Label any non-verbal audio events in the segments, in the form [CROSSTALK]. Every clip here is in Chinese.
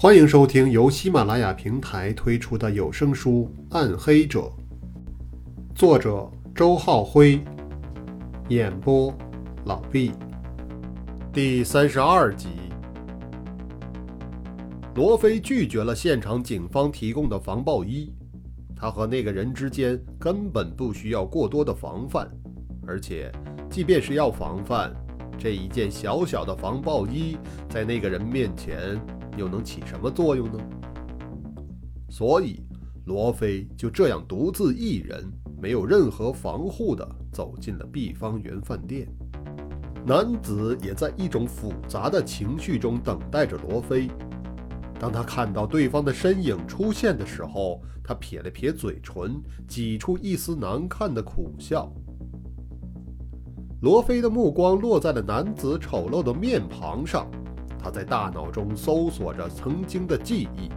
欢迎收听由喜马拉雅平台推出的有声书《暗黑者》，作者周浩辉，演播老毕。第三十二集，罗非拒绝了现场警方提供的防爆衣，他和那个人之间根本不需要过多的防范，而且，即便是要防范，这一件小小的防爆衣在那个人面前。又能起什么作用呢？所以，罗非就这样独自一人，没有任何防护的走进了碧方园饭店。男子也在一种复杂的情绪中等待着罗非。当他看到对方的身影出现的时候，他撇了撇嘴唇，挤出一丝难看的苦笑。罗非的目光落在了男子丑陋的面庞上。他在大脑中搜索着曾经的记忆，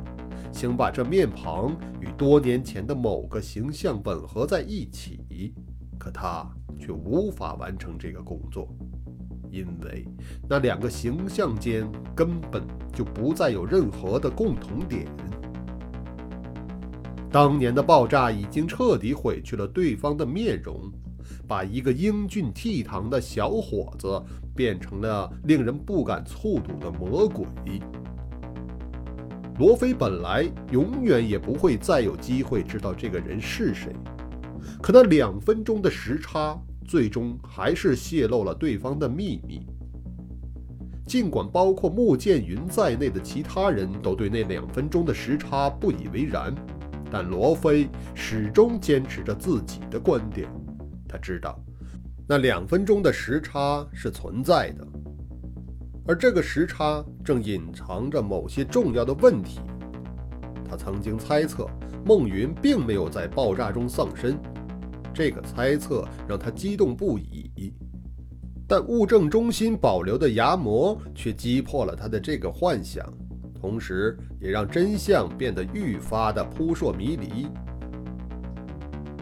想把这面庞与多年前的某个形象吻合在一起，可他却无法完成这个工作，因为那两个形象间根本就不再有任何的共同点。当年的爆炸已经彻底毁去了对方的面容。把一个英俊倜傥的小伙子变成了令人不敢触睹的魔鬼。罗非本来永远也不会再有机会知道这个人是谁，可那两分钟的时差，最终还是泄露了对方的秘密。尽管包括穆剑云在内的其他人都对那两分钟的时差不以为然，但罗非始终坚持着自己的观点。他知道，那两分钟的时差是存在的，而这个时差正隐藏着某些重要的问题。他曾经猜测孟云并没有在爆炸中丧生，这个猜测让他激动不已。但物证中心保留的牙模却击破了他的这个幻想，同时也让真相变得愈发的扑朔迷离。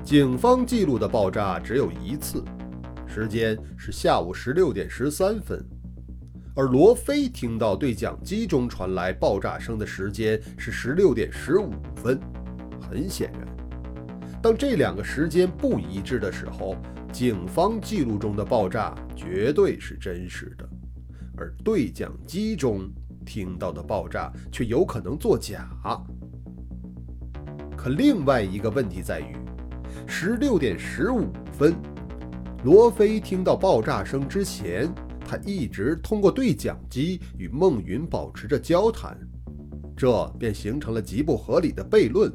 警方记录的爆炸只有一次，时间是下午十六点十三分，而罗非听到对讲机中传来爆炸声的时间是十六点十五分。很显然，当这两个时间不一致的时候，警方记录中的爆炸绝对是真实的，而对讲机中听到的爆炸却有可能作假。可另外一个问题在于。十六点十五分，罗非听到爆炸声之前，他一直通过对讲机与孟云保持着交谈，这便形成了极不合理的悖论。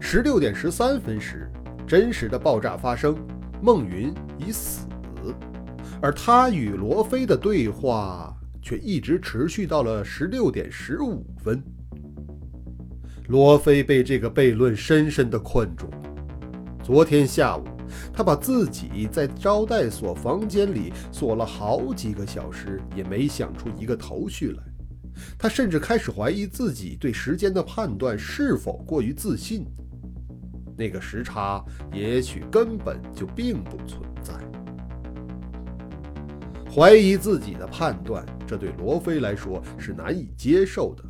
十六点十三分时，真实的爆炸发生，孟云已死，而他与罗非的对话却一直持续到了十六点十五分。罗非被这个悖论深深的困住。昨天下午，他把自己在招待所房间里锁了好几个小时，也没想出一个头绪来。他甚至开始怀疑自己对时间的判断是否过于自信。那个时差也许根本就并不存在。怀疑自己的判断，这对罗非来说是难以接受的。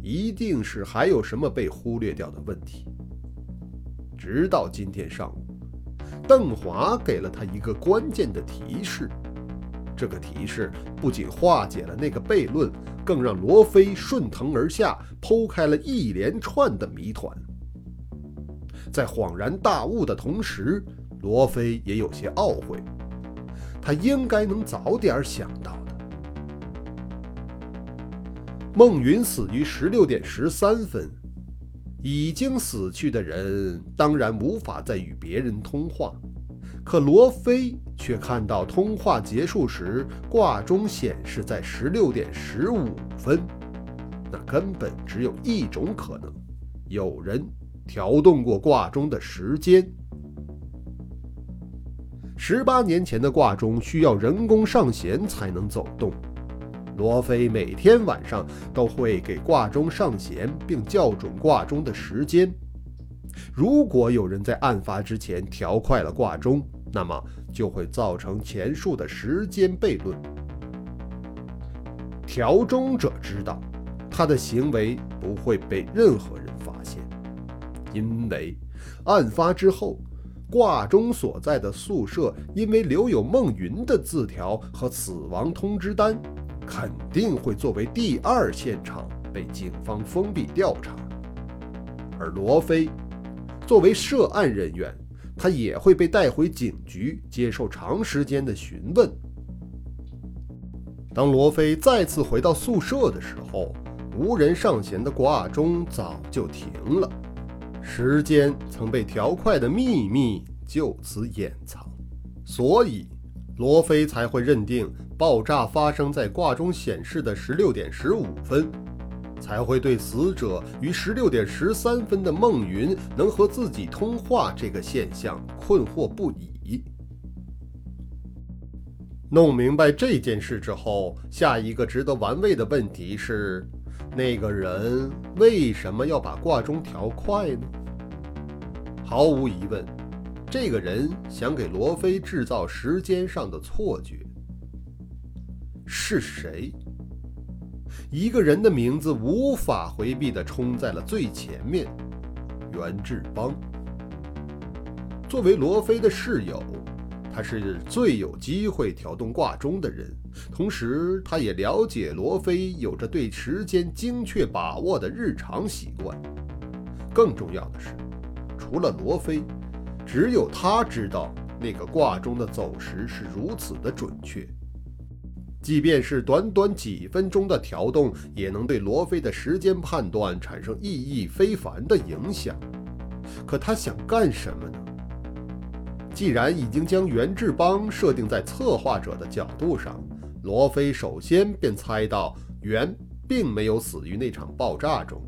一定是还有什么被忽略掉的问题。直到今天上午，邓华给了他一个关键的提示。这个提示不仅化解了那个悖论，更让罗非顺藤而下，剖开了一连串的谜团。在恍然大悟的同时，罗非也有些懊悔，他应该能早点想到的。孟云死于十六点十三分。已经死去的人当然无法再与别人通话，可罗非却看到通话结束时挂钟显示在十六点十五分。那根本只有一种可能：有人调动过挂钟的时间。十八年前的挂钟需要人工上弦才能走动。罗非每天晚上都会给挂钟上弦，并校准挂钟的时间。如果有人在案发之前调快了挂钟，那么就会造成前述的时间悖论。调钟者知道，他的行为不会被任何人发现，因为案发之后，挂钟所在的宿舍因为留有孟云的字条和死亡通知单，肯定会作为第二现场被警方封闭调查。而罗非作为涉案人员，他也会被带回警局接受长时间的询问。当罗非再次回到宿舍的时候，无人上弦的挂钟早就停了，时间曾被调快的秘密就此掩藏，所以罗非才会认定爆炸发生在挂钟显示的十六点十五分，才会对死者于十六点十三分的孟云能和自己通话这个现象困惑不已。弄明白这件事之后，下一个值得玩味的问题是：那个人为什么要把挂钟调快呢？毫无疑问，这个人想给罗非制造时间上的错觉。是谁？一个人的名字无法回避地冲在了最前面：袁志邦。作为罗非的室友。他是最有机会调动挂钟的人，同时他也了解罗非有着对时间精确把握的日常习惯。更重要的是，除了罗非，只有他知道那个挂钟的走时是如此的准确。即便是短短几分钟的调动，也能对罗非的时间判断产生意义非凡的影响。可他想干什么呢？既然已经将袁志邦设定在策划者的角度上，罗非首先便猜到袁并没有死于那场爆炸中，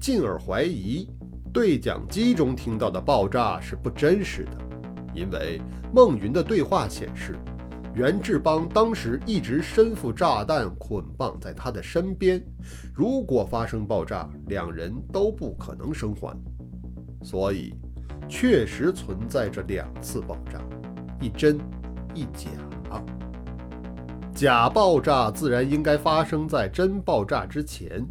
进而怀疑对讲机中听到的爆炸是不真实的，因为孟云的对话显示，袁志邦当时一直身负炸弹捆绑在他的身边，如果发生爆炸，两人都不可能生还，所以。确实存在着两次爆炸，一真一假。假爆炸自然应该发生在真爆炸之前。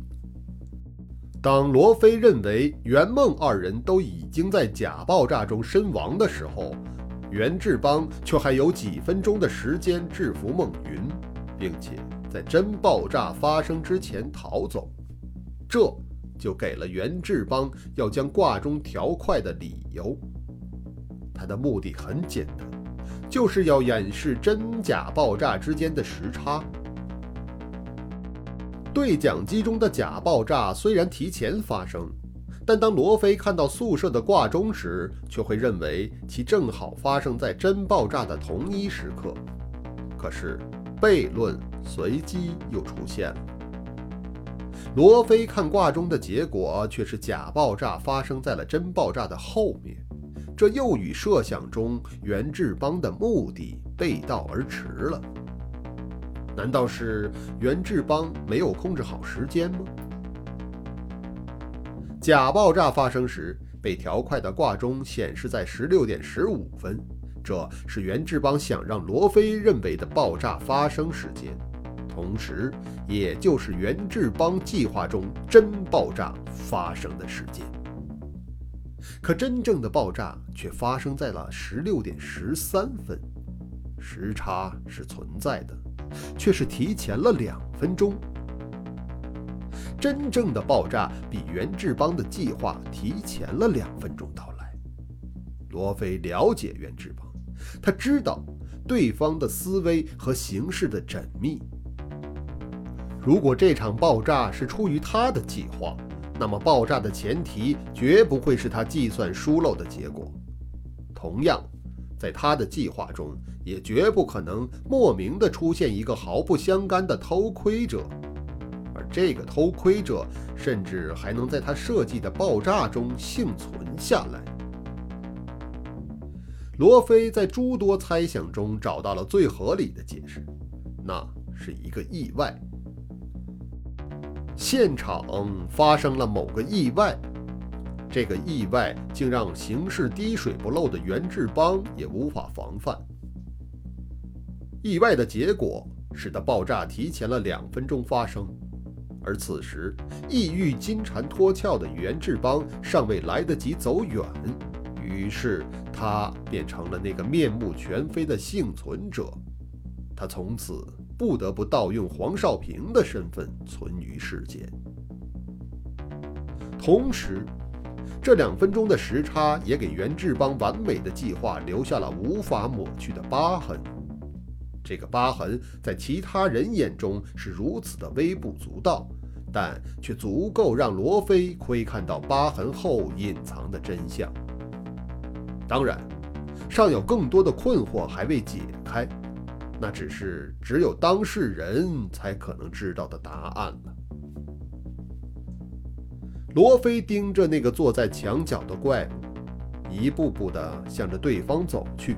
当罗非认为袁梦二人都已经在假爆炸中身亡的时候，袁志邦却还有几分钟的时间制服孟云，并且在真爆炸发生之前逃走。这。就给了袁志邦要将挂钟调快的理由。他的目的很简单，就是要掩饰真假爆炸之间的时差。对讲机中的假爆炸虽然提前发生，但当罗非看到宿舍的挂钟时，却会认为其正好发生在真爆炸的同一时刻。可是悖论随即又出现了。罗非看挂钟的结果却是假爆炸发生在了真爆炸的后面，这又与设想中袁志邦的目的背道而驰了。难道是袁志邦没有控制好时间吗？假爆炸发生时被调快的挂钟显示在十六点十五分，这是袁志邦想让罗非认为的爆炸发生时间。同时，也就是袁志邦计划中真爆炸发生的时间。可真正的爆炸却发生在了十六点十三分，时差是存在的，却是提前了两分钟。真正的爆炸比袁志邦的计划提前了两分钟到来。罗非了解袁志邦，他知道对方的思维和形势的缜密。如果这场爆炸是出于他的计划，那么爆炸的前提绝不会是他计算疏漏的结果。同样，在他的计划中，也绝不可能莫名的出现一个毫不相干的偷窥者，而这个偷窥者甚至还能在他设计的爆炸中幸存下来。罗非在诸多猜想中找到了最合理的解释，那是一个意外。现场发生了某个意外，这个意外竟让行事滴水不漏的袁志邦也无法防范。意外的结果使得爆炸提前了两分钟发生，而此时，意欲金蝉脱壳的袁志邦尚未来得及走远，于是他变成了那个面目全非的幸存者。他从此不得不盗用黄少平的身份存于世间。同时，这两分钟的时差也给袁志邦完美的计划留下了无法抹去的疤痕。这个疤痕在其他人眼中是如此的微不足道，但却足够让罗非窥看到疤痕后隐藏的真相。当然，尚有更多的困惑还未解开，那只是只有当事人才可能知道的答案了。罗非盯着那个坐在墙角的怪物，一步步地向着对方走去。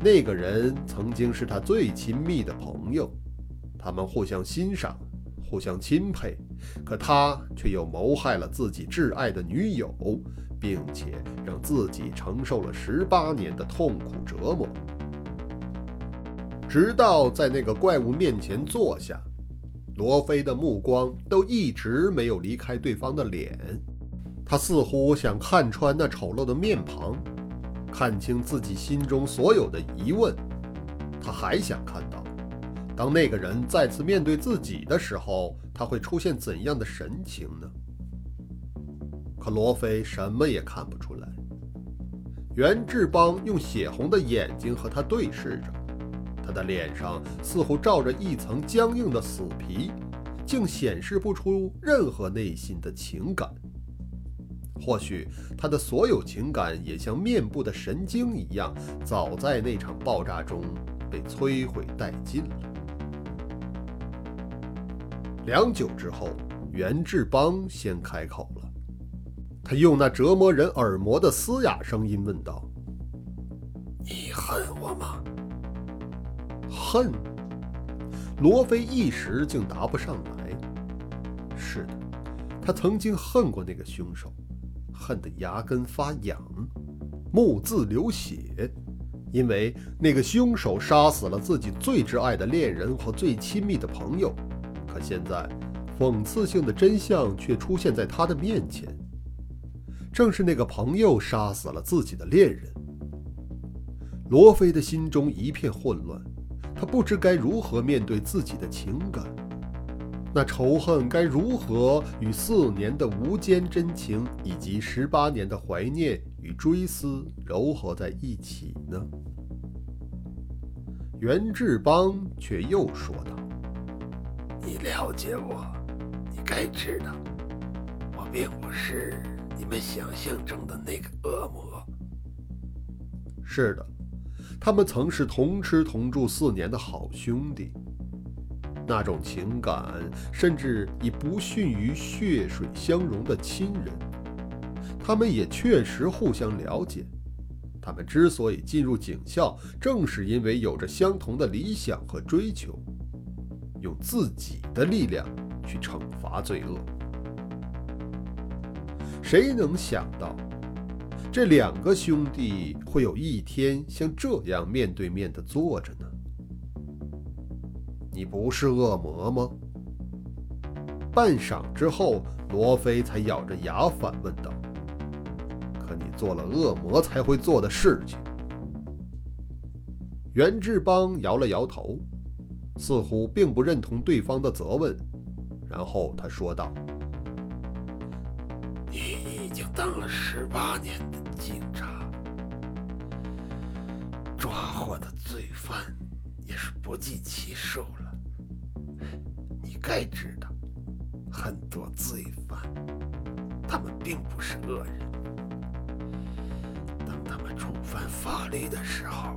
那个人曾经是他最亲密的朋友，他们互相欣赏，互相钦佩，可他却又谋害了自己挚爱的女友，并且让自己承受了十八年的痛苦折磨。直到在那个怪物面前坐下，罗非的目光都一直没有离开对方的脸，他似乎想看穿那丑陋的面庞。看清自己心中所有的疑问，他还想看到，当那个人再次面对自己的时候，他会出现怎样的神情呢？可罗非什么也看不出来。袁志邦用血红的眼睛和他对视着，他的脸上似乎罩着一层僵硬的死皮，竟显示不出任何内心的情感。或许他的所有情感也像面部的神经一样，早在那场爆炸中被摧毁殆尽了。良久之后，袁志邦先开口了，他用那折磨人耳膜的嘶哑声音问道：“你恨我吗？”恨？罗非一时竟答不上来。是的，他曾经恨过那个凶手。恨得牙根发痒，目眦流血，因为那个凶手杀死了自己最挚爱的恋人和最亲密的朋友。可现在，讽刺性的真相却出现在他的面前：正是那个朋友杀死了自己的恋人。罗非的心中一片混乱，他不知该如何面对自己的情感。那仇恨该如何与四年的无间真情，以及十八年的怀念与追思糅合在一起呢？袁志邦却又说道：“你了解我，你该知道，我并不是你们想象中的那个恶魔。是的，他们曾是同吃同住四年的好兄弟。”那种情感，甚至已不逊于血水相融的亲人。他们也确实互相了解。他们之所以进入警校，正是因为有着相同的理想和追求，用自己的力量去惩罚罪恶。谁能想到，这两个兄弟会有一天像这样面对面的坐着呢？你不是恶魔吗？半晌之后，罗非才咬着牙反问道：“可你做了恶魔才会做的事情。”袁志邦摇了摇头，似乎并不认同对方的责问，然后他说道：“你已经当了十八年犯也是不计其数了。”你该知道，很多罪犯，他们并不是恶人。当他们触犯法律的时候，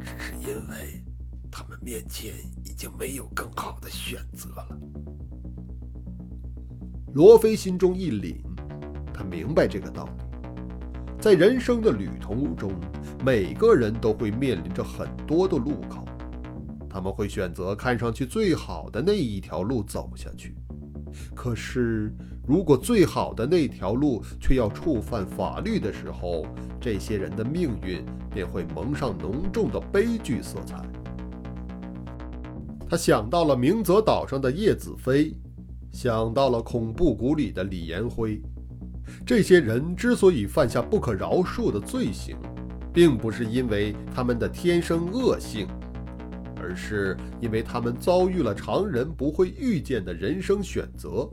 只是因为他们面前已经没有更好的选择了。罗非心中一凛，他明白这个道理。在人生的旅途中，每个人都会面临着很多的路口。他们会选择看上去最好的那一条路走下去，可是如果最好的那条路却要触犯法律的时候，这些人的命运便会蒙上浓重的悲剧色彩。他想到了明泽岛上的叶子飞，想到了恐怖谷里的李延辉。这些人之所以犯下不可饶恕的罪行，并不是因为他们的天生恶性，而是因为他们遭遇了常人不会遇见的人生选择。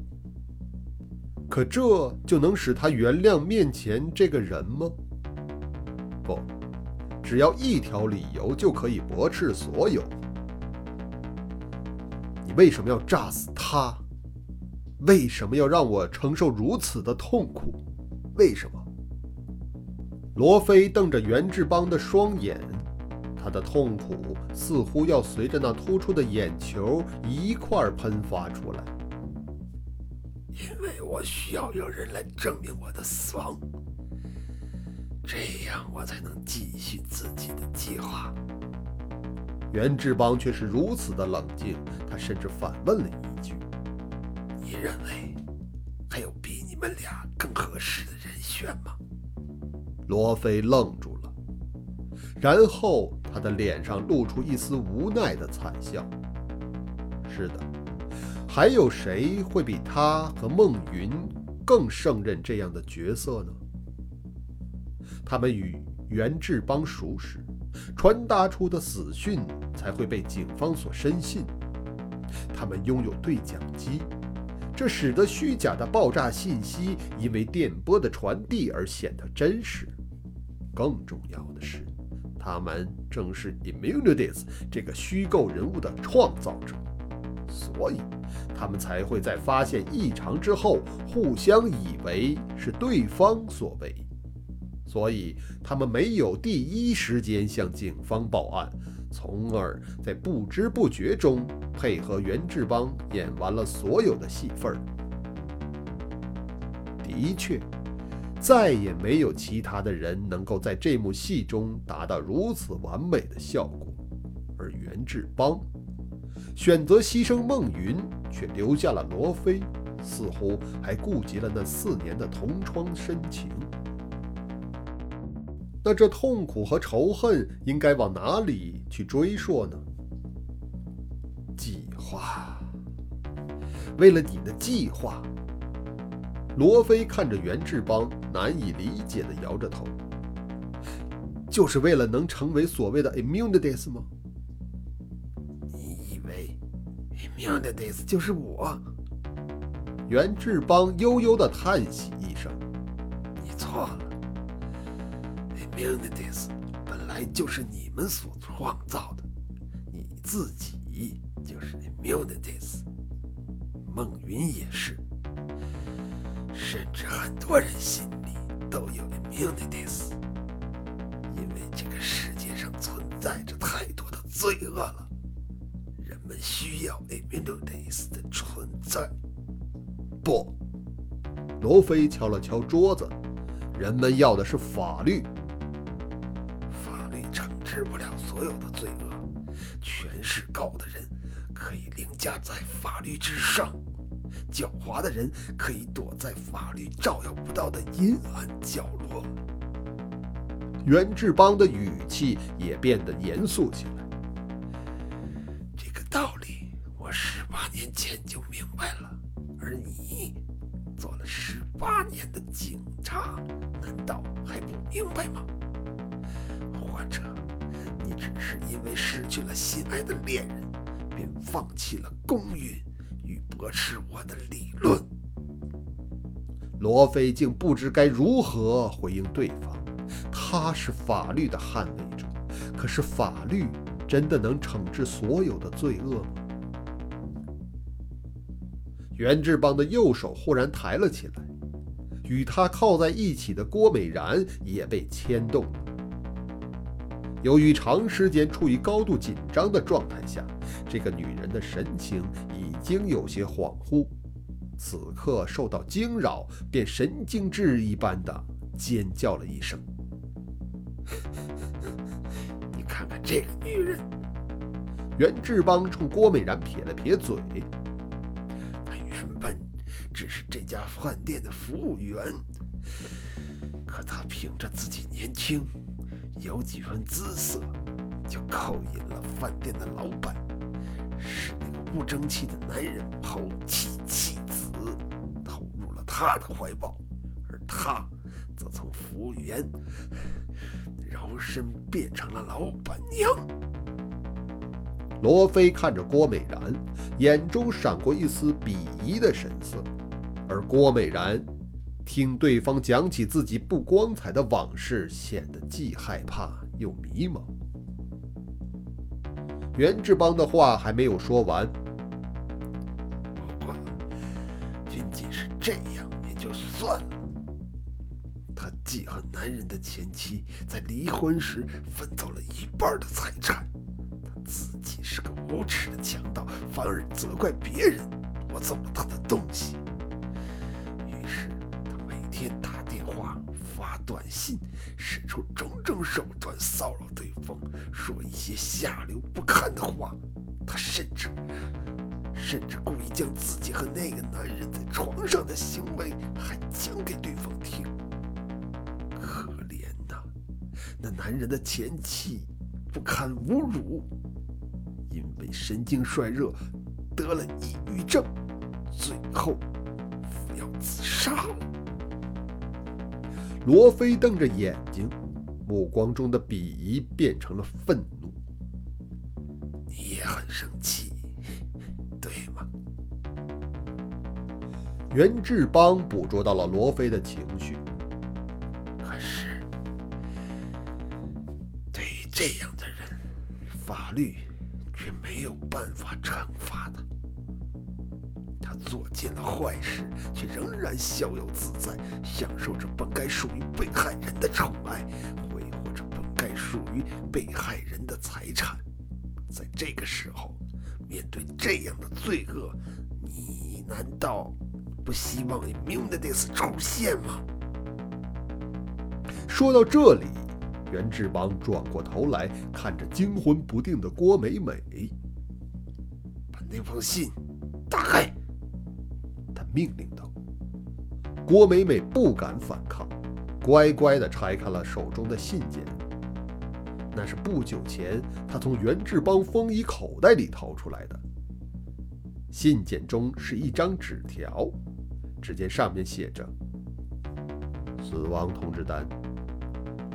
可这就能使他原谅面前这个人吗？不，只要一条理由就可以驳斥所有。你为什么要炸死他？为什么要让我承受如此的痛苦？为什么？罗非瞪着袁志邦的双眼，他的痛苦似乎要随着那突出的眼球一块喷发出来。因为我需要有人来证明我的死亡，这样我才能继续自己的计划。袁志邦却是如此的冷静，他甚至反问了一句：“你认为还有比你们俩更合适的人选吗？”罗非愣住了，然后他的脸上露出一丝无奈的惨笑。是的。还有谁会比他和孟云更胜任这样的角色呢？他们与袁志邦熟识，传达出的死讯才会被警方所深信。他们拥有对讲机，这使得虚假的爆炸信息因为电波的传递而显得真实。更重要的是，他们正是 Immunities 这个虚构人物的创造者。所以，他们才会在发现异常之后，互相以为是对方所为。所以，他们没有第一时间向警方报案，从而在不知不觉中配合袁志邦演完了所有的戏份。的确，再也没有其他的人能够在这幕戏中达到如此完美的效果，而袁志邦。选择牺牲孟云，却留下了罗非，似乎还顾及了那四年的同窗深情。那这痛苦和仇恨应该往哪里去追溯呢？计划。为了你的计划，罗非看着袁志邦，难以理解的摇着头。就是为了能成为所谓的 immunities 吗？命的意思就是我。袁志邦悠悠的叹息一声：“你错了。命的意思本来就是你们所创造的，你自己就是命的意思。孟云也是，甚至很多人心里都有命的意思，因为这个世界上存在着太多的罪恶了。”人们需要 a m i n o d a y s 的存在。不，罗非敲了敲桌子。人们要的是法律。治不了所有的罪恶。权势高的人可以凌驾在法律之上，狡猾的人可以躲在法律照耀不到的阴暗角落。袁志邦的语气也变得严肃起来。这个道理我十八年前就明白了，而你做了十八年的警察，难道还不明白吗？或者只是因为失去了心爱的恋人，便放弃了公允与驳斥我的理论？罗非竟不知该如何回应对方。他是法律的捍卫者，可是法律。真的能惩治所有的罪恶吗？袁志邦的右手忽然抬了起来，与他靠在一起的郭美然也被牵动了。由于长时间处于高度紧张的状态下，这个女人的神情已经有些恍惚，此刻受到惊扰，便神经质一般的尖叫了一声。[LAUGHS] 你看看这个女人，袁志邦冲郭美然撇了撇嘴。她原本只是这家饭店的服务员，可她凭着自己年轻，有几分姿色，就勾引了饭店的老板，使那个不争气的男人抛弃妻子。投入了他的怀抱，而他则从服务员摇身变成了老板娘。罗非看着郭美然，眼中闪过一丝鄙夷的神色，而郭美然听对方讲起自己不光彩的往事，显得既害怕又迷茫。袁志邦的话还没有说完，仅仅是这样也就算了。他既和男人的前妻在离婚时分走了一半的财产。他自己是个无耻的强盗，反而责怪别人夺走了他的东西。短信，使出种种手段骚扰对方，说一些下流不堪的话。他甚至甚至故意将自己和那个男人在床上的行为还讲给对方听。可怜呐，那男人的前妻不堪侮辱。因为神经衰弱，得了抑郁症，最后服药自杀了。罗非瞪着眼睛，目光中的鄙夷变成了愤怒。你也很生气，对吗？袁志邦捕捉到了罗非的情绪。可是，对于这样的人，法律。尽了坏事，却仍然逍遥自在，享受着本该属于被害人的宠爱，挥霍着本该属于被害人的财产。在这个时候，面对这样的罪恶，你难道不希望 Immunities 出现吗？说到这里。袁志邦转过头来，看着惊魂不定的郭美美，把那封信命令道。郭美美不敢反抗，乖乖地拆开了手中的信件。那是不久前他从袁志邦风衣口袋里掏出来的。信件中是一张纸条，只见上面写着：“死亡通知单。”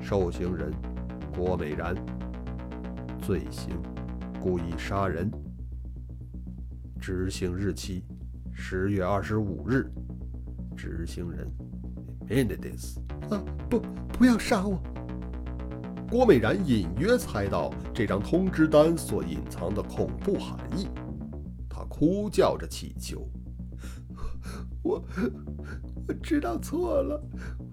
受刑人郭美然，罪行故意杀人，执行日期十月二十五日，执行人 Mendes。啊，不，不要杀我！郭美然隐约猜到这张通知单所隐藏的恐怖含义，她哭叫着祈求：“我，我知道错了。”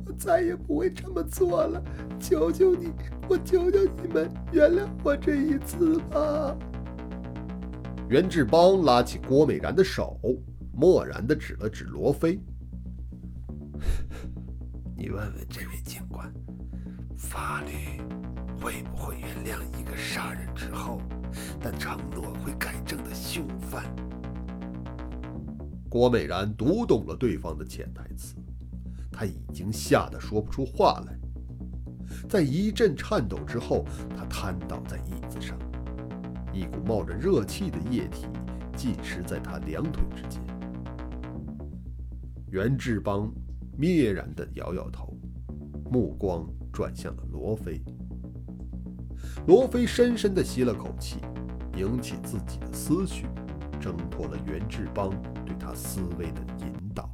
我再也不会这么做了，求求你，我求求你们原谅我这一次吧。袁志邦拉起郭美然的手，漠然地指了指罗非：“ [LAUGHS] 你问问这位警官，法律会不会原谅一个杀人之后但承诺会改正的凶犯？”郭美然读懂了对方的潜台词。他已经吓得说不出话来，在一阵颤抖之后，他瘫倒在椅子上，一股冒着热气的液体浸湿在他两腿之间。袁志邦蔑然地摇摇头，目光转向了罗非。罗非深深地吸了口气，引起自己的思绪，挣脱了袁志邦对他思维的引导。